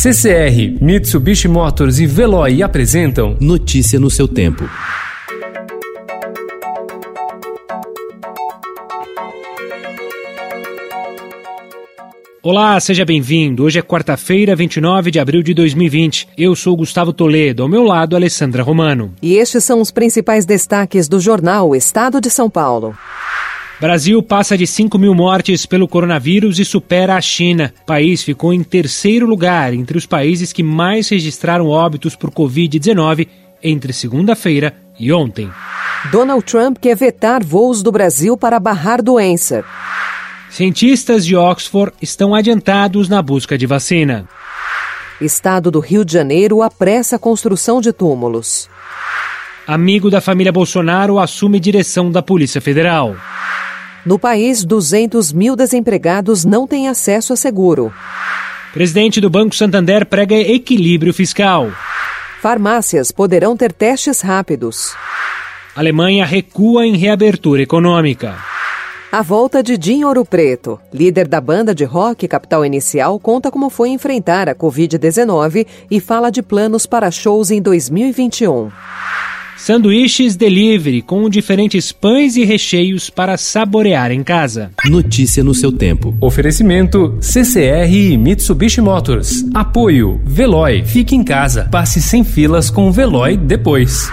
CCR, Mitsubishi Motors e Veloy apresentam Notícia no seu tempo. Olá, seja bem-vindo. Hoje é quarta-feira, 29 de abril de 2020. Eu sou Gustavo Toledo, ao meu lado, Alessandra Romano. E estes são os principais destaques do jornal Estado de São Paulo. Brasil passa de 5 mil mortes pelo coronavírus e supera a China. O país ficou em terceiro lugar entre os países que mais registraram óbitos por Covid-19 entre segunda-feira e ontem. Donald Trump quer vetar voos do Brasil para barrar doença. Cientistas de Oxford estão adiantados na busca de vacina. Estado do Rio de Janeiro apressa a construção de túmulos. Amigo da família Bolsonaro assume direção da Polícia Federal. No país, 200 mil desempregados não têm acesso a seguro. Presidente do Banco Santander prega equilíbrio fiscal. Farmácias poderão ter testes rápidos. Alemanha recua em reabertura econômica. A volta de Dinho Ouro Preto, líder da banda de rock Capital Inicial, conta como foi enfrentar a Covid-19 e fala de planos para shows em 2021. Sanduíches delivery com diferentes pães e recheios para saborear em casa. Notícia no seu tempo. Oferecimento CCR e Mitsubishi Motors. Apoio Veloy. Fique em casa. Passe sem filas com o Veloy depois.